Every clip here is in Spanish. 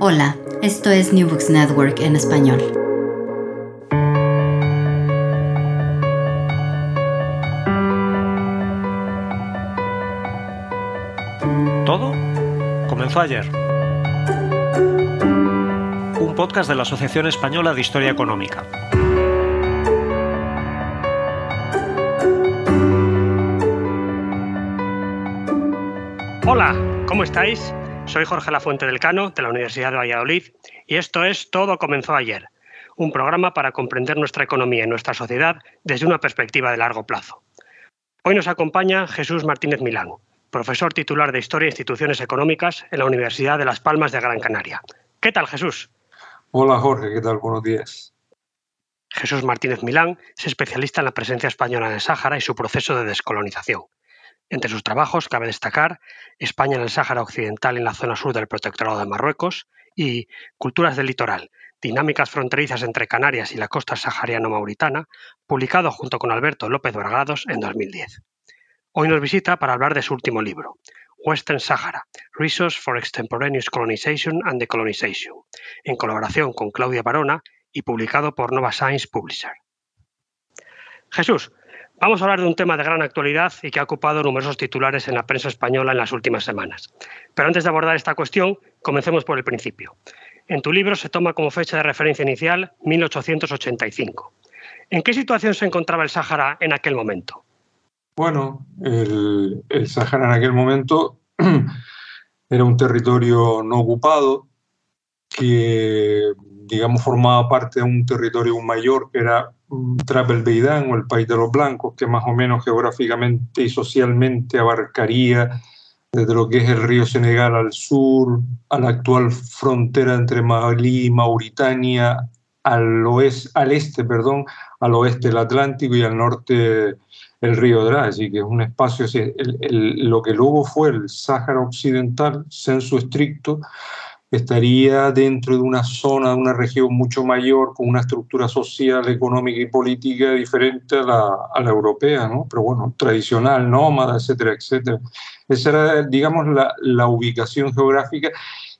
Hola, esto es New Books Network en español. Todo comenzó ayer. Un podcast de la Asociación Española de Historia Económica. Hola, ¿cómo estáis? Soy Jorge Lafuente del Cano, de la Universidad de Valladolid, y esto es Todo comenzó ayer, un programa para comprender nuestra economía y nuestra sociedad desde una perspectiva de largo plazo. Hoy nos acompaña Jesús Martínez Milán, profesor titular de Historia e Instituciones Económicas en la Universidad de Las Palmas de Gran Canaria. ¿Qué tal, Jesús? Hola, Jorge, ¿qué tal? Buenos días. Jesús Martínez Milán es especialista en la presencia española en el Sáhara y su proceso de descolonización. Entre sus trabajos cabe destacar España en el Sáhara Occidental en la zona sur del Protectorado de Marruecos y Culturas del Litoral, dinámicas fronterizas entre Canarias y la costa sahariano-mauritana, publicado junto con Alberto López Vargados en 2010. Hoy nos visita para hablar de su último libro, Western Sahara, Resource for Extemporaneous Colonization and Decolonization, en colaboración con Claudia Barona y publicado por Nova Science Publisher. Jesús, Vamos a hablar de un tema de gran actualidad y que ha ocupado numerosos titulares en la prensa española en las últimas semanas. Pero antes de abordar esta cuestión, comencemos por el principio. En tu libro se toma como fecha de referencia inicial 1885. ¿En qué situación se encontraba el Sáhara en aquel momento? Bueno, el, el Sáhara en aquel momento era un territorio no ocupado que, digamos, formaba parte de un territorio mayor que era Trabel Beidán o el País de los Blancos, que más o menos geográficamente y socialmente abarcaría desde lo que es el río Senegal al sur, a la actual frontera entre Malí y Mauritania, al, oeste, al este, perdón, al oeste del Atlántico y al norte el río Dra, así que es un espacio, lo que luego fue el Sáhara Occidental, censo estricto, estaría dentro de una zona, de una región mucho mayor, con una estructura social, económica y política diferente a la, europea, ¿no? Pero bueno, tradicional, nómada, etcétera, etcétera. Esa era, digamos, la, la ubicación geográfica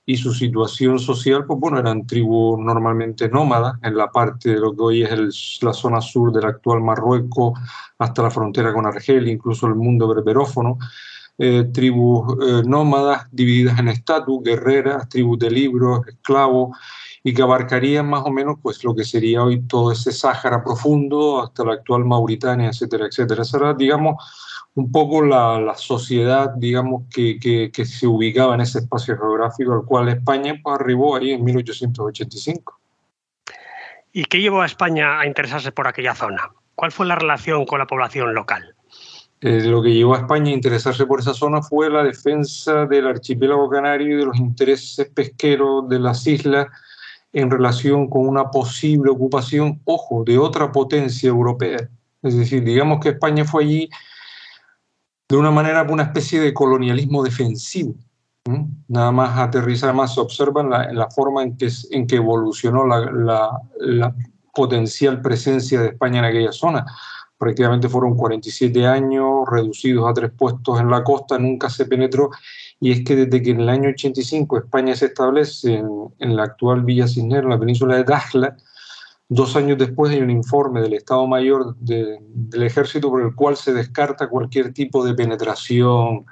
y su situación social, pues bueno, eran tribus normalmente nómadas en la parte de lo que hoy es la zona sur del actual Marruecos hasta la frontera con Argelia, incluso el mundo berberófono. Eh, tribus eh, nómadas divididas en estatus, guerreras, tribus de libros, esclavos, y que abarcarían más o menos pues, lo que sería hoy todo ese Sáhara profundo hasta la actual Mauritania, etcétera, etcétera. Esa era, digamos, un poco la, la sociedad, digamos, que, que, que, se ubicaba en ese espacio geográfico al cual España pues, arribó ahí en 1885. ¿Y qué llevó a España a interesarse por aquella zona? ¿Cuál fue la relación con la población local? Eh, lo que llevó a España a interesarse por esa zona fue la defensa del archipiélago canario y de los intereses pesqueros de las islas en relación con una posible ocupación, ojo, de otra potencia europea. Es decir, digamos que España fue allí de una manera, una especie de colonialismo defensivo. Nada más aterrizar, más se observa en la, en la forma en que, en que evolucionó la, la, la potencial presencia de España en aquella zona prácticamente fueron 47 años reducidos a tres puestos en la costa, nunca se penetró. Y es que desde que en el año 85 España se establece en, en la actual Villa Cisneros, en la península de Dakhla, dos años después hay un informe del Estado Mayor de, del Ejército por el cual se descarta cualquier tipo de penetración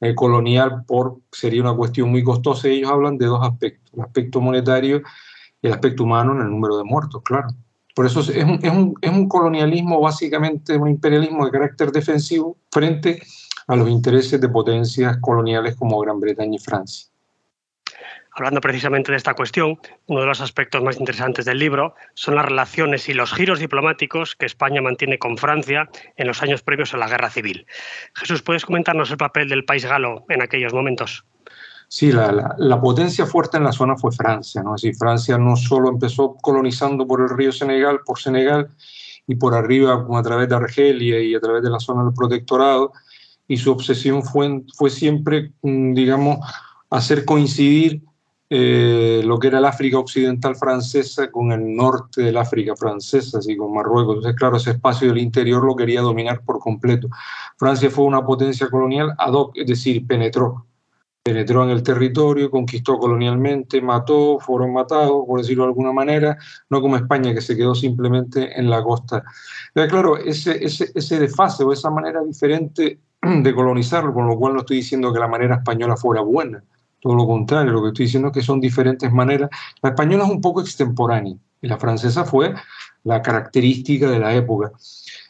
eh, colonial por sería una cuestión muy costosa. Ellos hablan de dos aspectos, el aspecto monetario y el aspecto humano en el número de muertos, claro. Por eso es un, es, un, es un, colonialismo, básicamente un imperialismo de carácter defensivo frente a los intereses de potencias coloniales como Gran Bretaña y Francia. Hablando precisamente de esta cuestión, uno de los aspectos más interesantes del libro son las relaciones y los giros diplomáticos que España mantiene con Francia en los años previos a la Guerra Civil. Jesús, ¿puedes comentarnos el papel del país galo en aquellos momentos? Sí, la, potencia fuerte en la zona fue Francia, ¿no? Es decir, Francia no solo empezó colonizando por el río Senegal, por Senegal y por arriba como a través de Argelia y a través de la zona del protectorado, y su obsesión fue, fue siempre, mm, digamos, hacer coincidir eh, lo que era el África occidental francesa con el norte del África francesa, así con Marruecos. Entonces, claro, ese espacio del interior lo quería dominar por completo. Francia fue una potencia colonial ad hoc, es decir, penetró. Penetró en el territorio, conquistó colonialmente, mató, fueron matados, por decirlo de alguna manera, no como España, que se quedó simplemente en la costa. Claro, ese, ese, ese desfase o esa manera diferente de colonizarlo, con lo cual no estoy diciendo que la manera española fuera buena, todo lo contrario, lo que estoy diciendo es que son diferentes maneras. La española es un poco extemporánea y la francesa fue la característica de la época.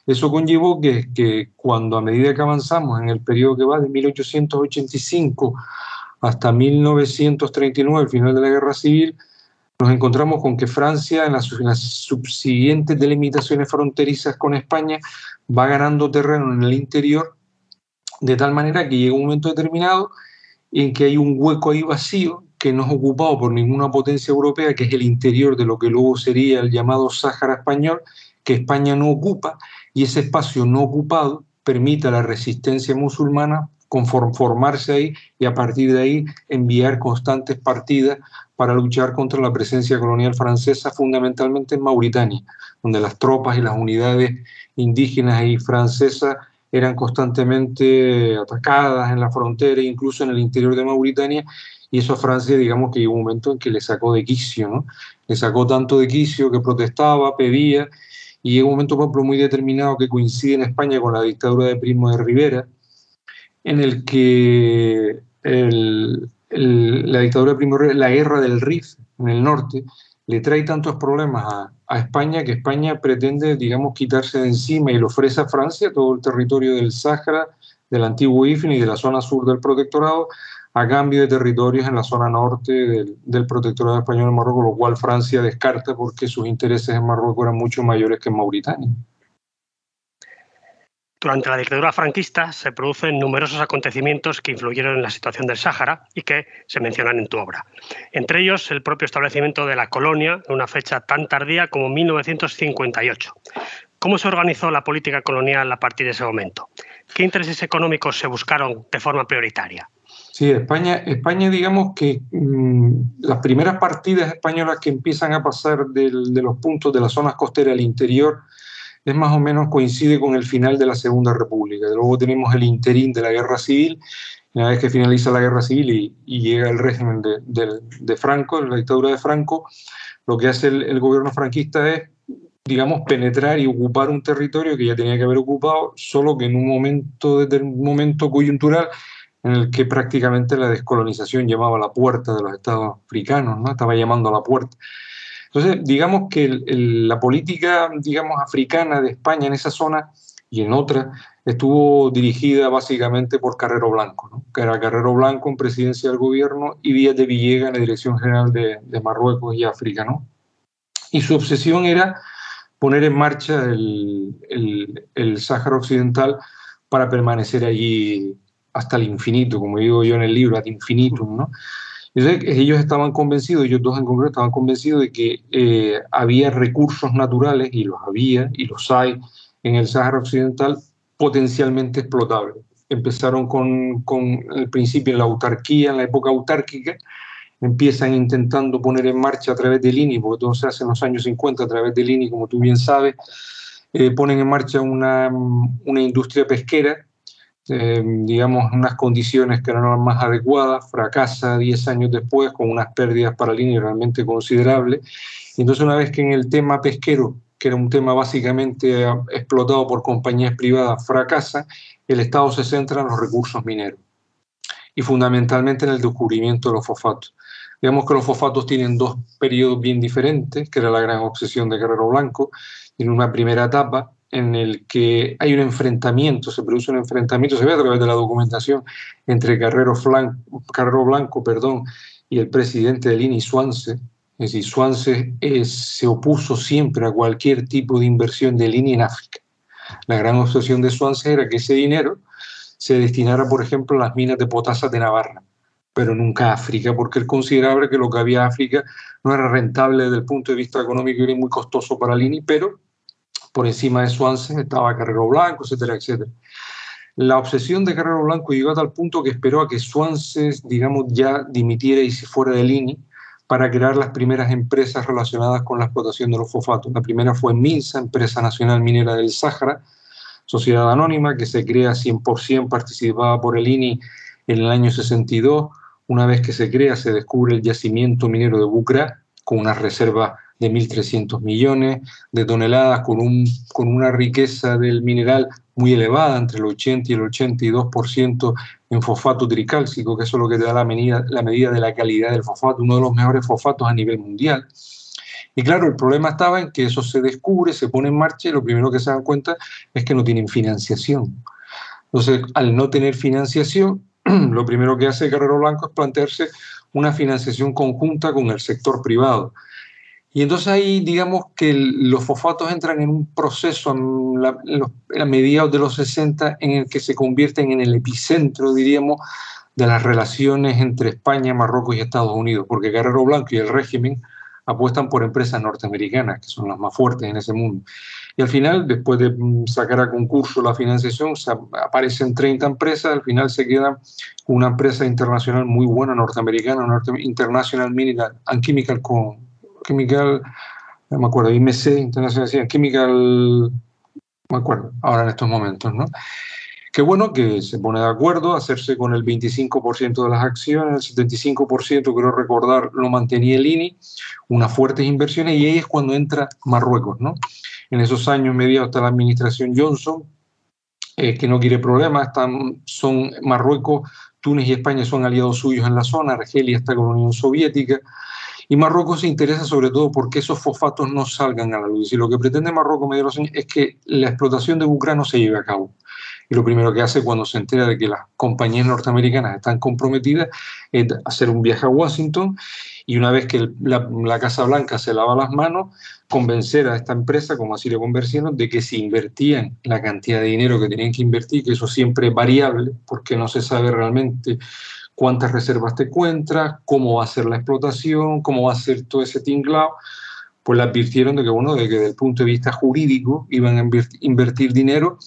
Eso conllevó que, que cuando a medida que avanzamos en el periodo que va de 1885 hasta 1939, el final de la Guerra Civil, nos encontramos con que Francia, en las, en las, subsiguientes delimitaciones fronterizas con España, va ganando terreno en el interior, de tal manera que llega un momento determinado en que hay un hueco ahí vacío que no es ocupado por ninguna potencia europea, que es el interior de lo que luego sería el llamado Sáhara español, que España no ocupa, y ese espacio no ocupado permite a la resistencia musulmana formarse ahí y a partir de ahí enviar constantes partidas para luchar contra la presencia colonial francesa, fundamentalmente en Mauritania, donde las tropas y las unidades indígenas y francesas eran constantemente atacadas en la frontera, incluso en el interior de Mauritania, y eso a Francia, digamos que llegó un momento en que le sacó de quicio, ¿no? Le sacó tanto de quicio que protestaba, pedía, y llegó un momento, por muy determinado que coincide en España con la dictadura de Primo de Rivera, en el que la dictadura de Primo la guerra del Rif en el norte, le trae tantos problemas a, a, España que España pretende, digamos, quitarse de encima y le ofrece a Francia todo el territorio del Sáhara, del antiguo IFN y de la zona sur del protectorado, a cambio de territorios en la zona norte del, protectorado español en Marruecos, lo cual Francia descarta porque sus intereses en Marruecos eran mucho mayores que en Mauritania. Durante la dictadura franquista se producen numerosos acontecimientos que influyeron en la situación del Sáhara y que se mencionan en tu obra. Entre ellos, el propio establecimiento de la colonia en una fecha tan tardía como 1958. ¿Cómo se organizó la política colonial a partir de ese momento? ¿Qué intereses económicos se buscaron de forma prioritaria? Sí, España, España digamos que mmm, las primeras partidas españolas que empiezan a pasar de los puntos de las zonas costeras al interior es más o menos coincide con el final de la Segunda República. Luego tenemos el interín de la Guerra Civil, una vez que finaliza la Guerra Civil y, llega el régimen de, Franco, la dictadura de Franco, lo que hace el, el, gobierno franquista es, digamos, penetrar y ocupar un territorio que ya tenía que haber ocupado, solo que en un momento, desde un momento coyuntural en el que prácticamente la descolonización llamaba a la puerta de los estados africanos, ¿no? estaba llamando a la puerta. Entonces, digamos que la política, digamos, africana de España en esa zona y en otra estuvo dirigida básicamente por Carrero Blanco, que era Carrero Blanco en presidencia del gobierno y Díaz de Villega en la Dirección General de, de Marruecos y África. ¿no? Y su obsesión era poner en marcha el, el, el Sáhara Occidental para permanecer allí hasta el infinito, como digo yo en el libro, ad infinitum, ¿no? Entonces, ellos estaban convencidos, ellos dos en concreto estaban convencidos de que eh, había recursos naturales, y los había, y los hay, en el Sáhara Occidental potencialmente explotables. Empezaron con, con el principio en la autarquía, en la época autárquica, empiezan intentando poner en marcha a través del INI, porque todo se hace en los años 50 a través del INI, como tú bien sabes, eh, ponen en marcha una, una industria pesquera eh, digamos, unas condiciones que no eran las más adecuadas, fracasa 10 años después con unas pérdidas para la línea realmente considerables. Y entonces una vez que en el tema pesquero, que era un tema básicamente eh, explotado por compañías privadas, fracasa, el Estado se centra en los recursos mineros y fundamentalmente en el descubrimiento de los fosfatos. Digamos que los fosfatos tienen dos periodos bien diferentes, que era la gran obsesión de Guerrero Blanco. En una primera etapa, en el que hay un enfrentamiento, se produce un enfrentamiento, se ve a través de la documentación, entre Carrero, Carrero Blanco perdón, y el presidente del INI, Suance. Es decir, Suance se opuso siempre a cualquier tipo de inversión del INI en África. La gran obsesión de Suance era que ese dinero se destinara, por ejemplo, a las minas de potasa de Navarra, pero nunca África, porque él consideraba que lo que había África no era rentable desde el punto de vista económico y era muy costoso para Lini, pero por encima de Swansea estaba Carrero Blanco, etcétera, etcétera. La obsesión de Carrero Blanco llegó a tal punto que esperó a que Swansea, digamos, ya dimitiera y se fuera de Lini para crear las primeras empresas relacionadas con la explotación de los fosfatos. La primera fue MINSA, Empresa Nacional Minera del Sáhara, sociedad anónima que se crea 100% participada por el INI en el año 62. Una vez que se crea, se descubre el yacimiento minero de Bucra con una reserva de 1.300 millones de toneladas, con, un, con una riqueza del mineral muy elevada, entre el 80 y el 82% en fosfato tricálcico, que eso es lo que te da la medida, la medida de la calidad del fosfato, uno de los mejores fosfatos a nivel mundial. Y claro, el problema estaba en que eso se descubre, se pone en marcha y lo primero que se dan cuenta es que no tienen financiación. Entonces, al no tener financiación, lo primero que hace Carrero Blanco es plantearse una financiación conjunta con el sector privado. Y entonces ahí digamos que los fosfatos entran en un proceso a mediados de los 60 en el que se convierten en el epicentro, diríamos, de las relaciones entre España, Marruecos y Estados Unidos, porque Guerrero Blanco y el régimen apuestan por empresas norteamericanas, que son las más fuertes en ese mundo. Y al final, después de sacar a concurso la financiación, aparecen 30 empresas, al final se queda una empresa internacional muy buena, norteamericana, International Mineral and Chemical Chemical, no me acuerdo, IMC, International Chemical, me acuerdo, ahora en estos momentos, ¿no? Qué bueno que se pone de acuerdo hacerse con el 25% de las acciones, el 75% creo recordar lo mantenía el INI, unas fuertes inversiones y ahí es cuando entra Marruecos, ¿no? En esos años mediados hasta la administración Johnson, eh, que no quiere problemas, están, son Marruecos, Túnez y España son aliados suyos en la zona, Argelia está con la Unión Soviética, y Marruecos se interesa sobre todo porque esos fosfatos no salgan a la luz. Y lo que pretende Marruecos es que la explotación de Bucra no se lleve a cabo. Y lo primero que hace cuando se entera de que las compañías norteamericanas están comprometidas es hacer un viaje a Washington y una vez que la, Casa Blanca se lava las manos, convencer a esta empresa, como así le convencieron, de que si invertían la cantidad de dinero que tenían que invertir, que eso siempre es variable, porque no se sabe realmente cuántas reservas te encuentras, cómo va a ser la explotación, cómo va a ser todo ese tinglado, pues le advirtieron de que, bueno, de que desde el punto de vista jurídico iban a invertir dinero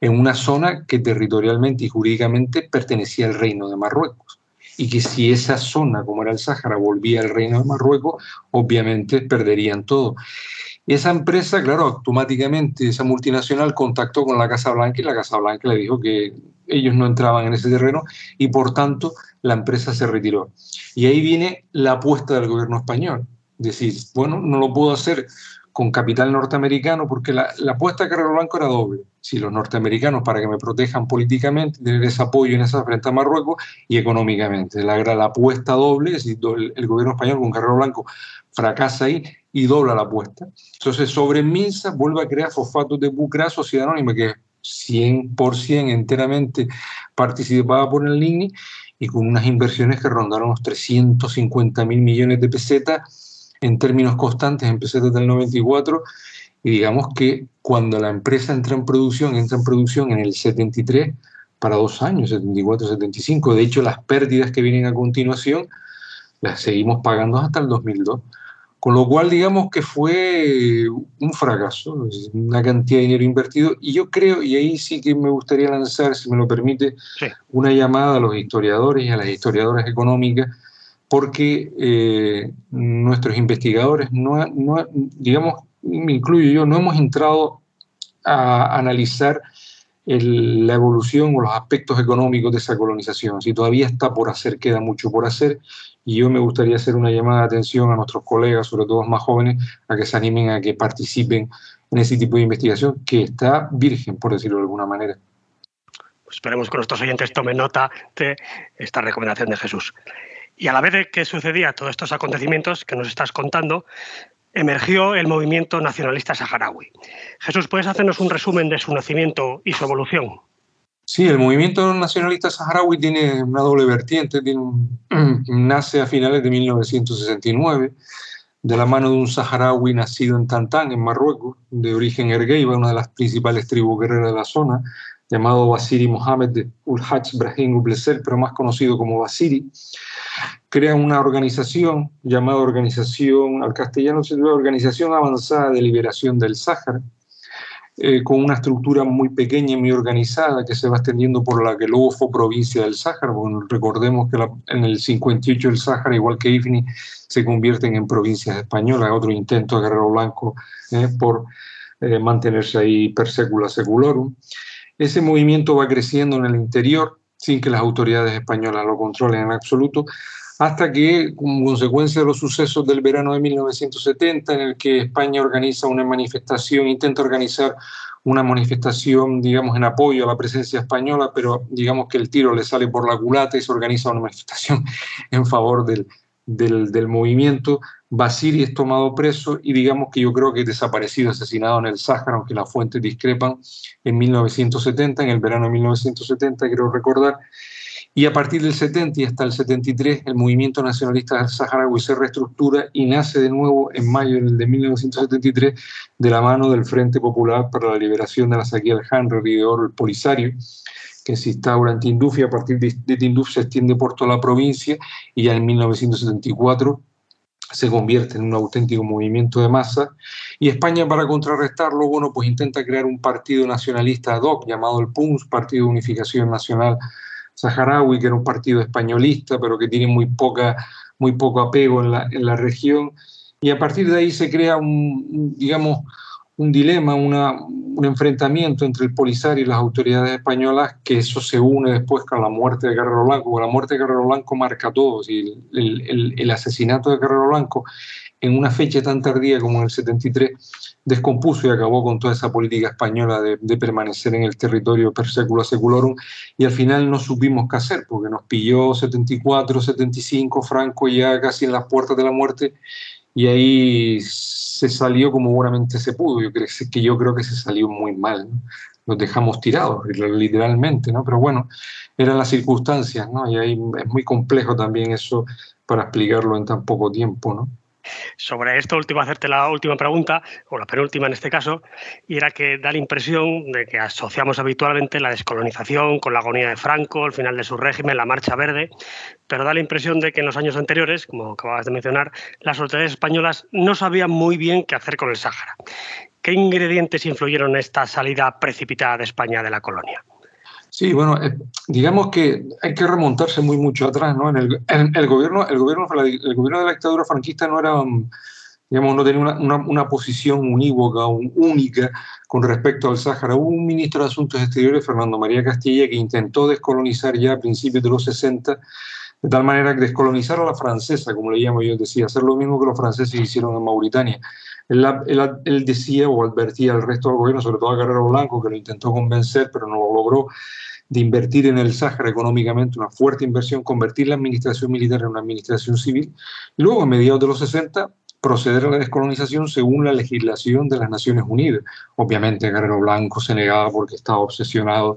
en una zona que territorialmente y jurídicamente pertenecía al reino de Marruecos. Y que si esa zona, como era el Sáhara, volvía al reino de Marruecos, obviamente perderían todo. Esa empresa, claro, automáticamente, esa multinacional contactó con la Casa Blanca y la Casa Blanca le dijo que ellos no entraban en ese terreno y por tanto la empresa se retiró. Y ahí viene la apuesta del gobierno español. Decir, bueno, no lo puedo hacer con capital norteamericano porque la, apuesta de Carrero Blanco era doble. Si los norteamericanos, para que me protejan políticamente, tener ese apoyo en esa frente a Marruecos y económicamente. La, la apuesta doble, es decir, el, gobierno español con Carrero Blanco fracasa ahí y dobla la apuesta. Entonces, sobre Minsa vuelve a crear fosfatos de Bucra, Sociedad Anónima, que 100% enteramente participada por el LINI y con unas inversiones que rondaron los 350 mil millones de pesetas en términos constantes en pesetas del 94 y digamos que cuando la empresa entra en producción, entra en producción en el 73 para dos años, 74, 75. De hecho, las pérdidas que vienen a continuación las seguimos pagando hasta el 2002. Con lo cual, digamos que fue un fracaso, una cantidad de dinero invertido. Y yo creo, y ahí sí que me gustaría lanzar, si me lo permite, una llamada a los historiadores y a las historiadoras económicas, porque eh, nuestros investigadores, no, no, digamos, me incluyo yo, no hemos entrado a analizar la evolución o los aspectos económicos de esa colonización. Si todavía está por hacer, queda mucho por hacer y yo me gustaría hacer una llamada de atención a nuestros colegas, sobre todo más jóvenes, a que se animen a que participen en ese tipo de investigación que está virgen, por decirlo de alguna manera. Pues esperemos que nuestros oyentes tomen nota de esta recomendación de Jesús. Y a la vez de que sucedía todos estos acontecimientos que nos estás contando, emergió el movimiento nacionalista saharaui. Jesús, ¿puedes hacernos un resumen de su nacimiento y su evolución? Sí, el movimiento nacionalista saharaui tiene una doble vertiente. nace a finales de 1969 de la mano de un saharaui nacido en Tantán, en Marruecos, de origen ergueiba, una de las principales tribus guerreras de la zona, llamado Basiri Mohamed Ulhaj Brahim Ubleser, pero más conocido como Basiri, crea una organización llamada Organización, al castellano se Organización Avanzada de Liberación del Sáhara, eh, con una estructura muy pequeña y muy organizada que se va extendiendo por la que luego fue provincia del Sáhara. Recordemos que en el 58 el Sáhara, igual que Ifni, se convierten en provincias españolas, otro intento de Guerrero Blanco eh, por eh, mantenerse ahí per secula seculorum. Ese movimiento va creciendo en el interior sin que las autoridades españolas lo controlen en absoluto, hasta que, como consecuencia de los sucesos del verano de 1970, en el que España organiza una manifestación, intenta organizar una manifestación, digamos, en apoyo a la presencia española, pero digamos que el tiro le sale por la culata y se organiza una manifestación en favor del, del, del movimiento. Basiri es tomado preso y digamos que yo creo que es desaparecido, asesinado en el Sáhara, aunque las fuentes discrepan, en 1970, en el verano de 1970, quiero recordar. Y a partir del 70 y hasta el 73, el movimiento nacionalista saharaui se reestructura y nace de nuevo en mayo de 1973 de la mano del Frente Popular para la Liberación de la Saquía del Hanrer el Polisario, que se instaura en Tinduf y a partir de Tinduf se extiende por toda la provincia y ya en 1974 se convierte en un auténtico movimiento de masa. Y España para contrarrestarlo, bueno, pues intenta crear un partido nacionalista ad hoc llamado el PUNS, Partido de Unificación Nacional saharaui, que era un partido españolista, pero que tiene muy, poca, muy poco apego en la, en la región. Y a partir de ahí se crea un, digamos, un dilema, una, un enfrentamiento entre el Polisario y las autoridades españolas, que eso se une después con la muerte de Guerrero Blanco. La muerte de Guerrero Blanco marca todo. Y el, el, asesinato de Guerrero Blanco en una fecha tan tardía como en el 73 descompuso y acabó con toda esa política española de, de, permanecer en el territorio per secula seculorum y al final no supimos qué hacer porque nos pilló 74, 75, Franco ya casi en las puertas de la muerte y ahí se salió como buenamente se pudo. Yo creo que yo creo que se salió muy mal. ¿no? Nos dejamos tirados, literalmente, ¿no? Pero bueno, eran las circunstancias, ¿no? Y ahí es muy complejo también eso para explicarlo en tan poco tiempo, ¿no? Sobre esto último, hacerte la última pregunta, o la penúltima en este caso, y era que da la impresión de que asociamos habitualmente la descolonización con la agonía de Franco, el final de su régimen, la Marcha Verde, pero da la impresión de que en los años anteriores, como acababas de mencionar, las autoridades españolas no sabían muy bien qué hacer con el Sáhara. ¿Qué ingredientes influyeron en esta salida precipitada de España de la colonia? Sí, bueno, eh, digamos que hay que remontarse muy mucho atrás, ¿no? En el, gobierno, el gobierno, el gobierno de la dictadura franquista no era, digamos, no tenía una, una, una posición unívoca, un, única con respecto al Sáhara. Hubo un ministro de Asuntos Exteriores, Fernando María Castilla, que intentó descolonizar ya a principios de los 60, de tal manera que descolonizar a la francesa, como le llamo yo, decía, hacer lo mismo que los franceses hicieron en Mauritania. Él, él, él, decía o advertía al resto del gobierno, sobre todo a Guerrero Blanco, que lo intentó convencer, pero no lo logró, de invertir en el Sáhara económicamente, una fuerte inversión, convertir la administración militar en una administración civil. Luego, a mediados de los 60, proceder a la descolonización según la legislación de las Naciones Unidas. Obviamente, Guerrero Blanco se negaba porque estaba obsesionado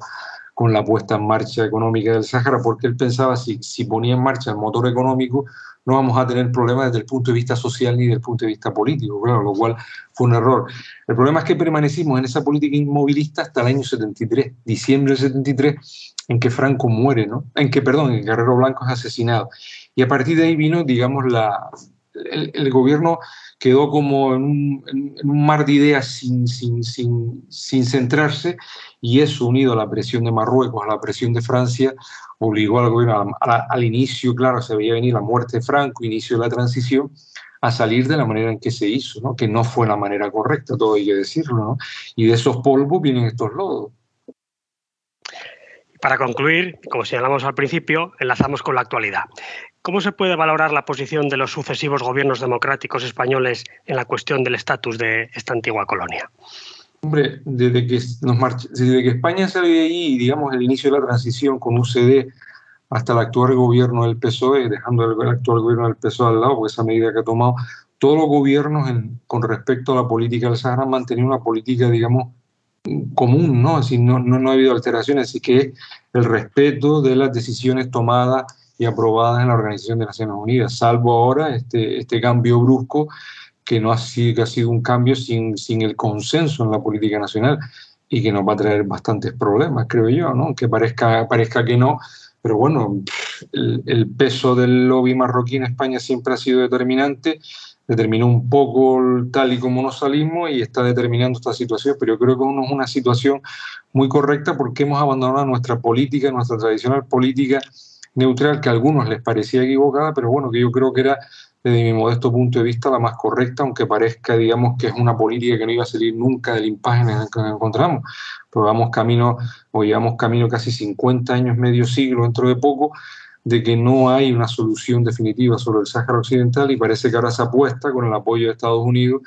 con la puesta en marcha económica del Sáhara, porque él pensaba si, si ponía en marcha el motor económico, no vamos a tener problemas desde el punto de vista social ni desde el punto de vista político, lo cual fue un error. El problema es que permanecimos en esa política inmovilista hasta el año 73, diciembre del 73, en que Franco muere, ¿no? En que, perdón, en Guerrero Blanco es asesinado. Y a partir de ahí vino, digamos, la, el, gobierno quedó como en un, mar de ideas sin, centrarse y eso unido a la presión de Marruecos, a la presión de Francia, obligó al gobierno al inicio, claro, se veía venir la muerte de Franco, inicio de la transición, a salir de la manera en que se hizo, ¿no? que no fue la manera correcta, todo hay que decirlo, y de esos polvos vienen estos lodos. Para concluir, como señalamos al principio, enlazamos con la actualidad. ¿Cómo se puede valorar la posición de los sucesivos gobiernos democráticos españoles en la cuestión del estatus de esta antigua colonia? Hombre, desde que, España salió de ahí, digamos, el inicio de la transición con UCD hasta el actual gobierno del PSOE, dejando el, actual gobierno del PSOE al lado, por esa medida que ha tomado, todos los gobiernos con respecto a la política del Sahara han mantenido una política, digamos, común, ¿no? No, no, no ha habido alteraciones, así que el respeto de las decisiones tomadas y aprobadas en la Organización de Naciones Unidas, salvo ahora este, este cambio brusco que no ha sido, que ha sido un cambio sin, sin el consenso en la política nacional. y que nos va a traer bastantes problemas, creo yo, ¿no? Que parezca, parezca que no, pero bueno, el, peso del lobby marroquí en España siempre ha sido determinante, determinó un poco tal y como nos salimos y está determinando esta situación, pero yo creo que no es una situación muy correcta porque hemos abandonado nuestra política, nuestra tradicional política neutral, que a algunos les parecía equivocada, pero bueno, que yo creo que era desde mi modesto punto de vista, la más correcta, aunque parezca, digamos, que es una política que no iba a salir nunca del impasse en el que nos encontramos. Pero vamos camino, o llevamos camino casi 50 años, medio siglo dentro de poco, de que no hay una solución definitiva sobre el Sáhara Occidental y parece que ahora se apuesta con el apoyo de Estados Unidos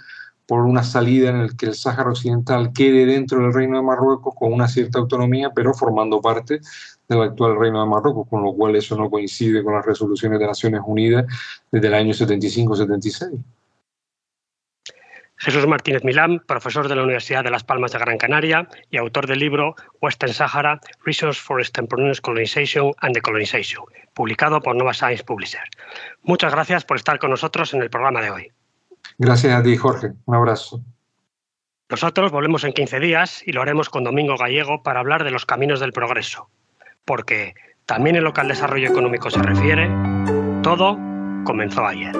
por una salida en la que el Sáhara Occidental quede dentro del Reino de Marruecos con una cierta autonomía, pero formando parte del actual Reino de Marruecos, con lo cual eso no coincide con las resoluciones de Naciones Unidas desde el año 75-76. Jesús Martínez Milán, profesor de la Universidad de Las Palmas de Gran Canaria y autor del libro Western Sahara, Resource for Extemporaneous Colonization and Decolonization, publicado por Nova Science Publisher. Muchas gracias por estar con nosotros en el programa de hoy. Gracias a ti, Jorge. Un abrazo. Nosotros volvemos en 15 días y lo haremos con Domingo Gallego para hablar de los caminos del progreso, porque también en lo que al desarrollo económico se refiere, todo comenzó ayer.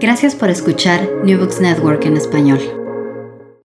Gracias por escuchar New Books Network en español.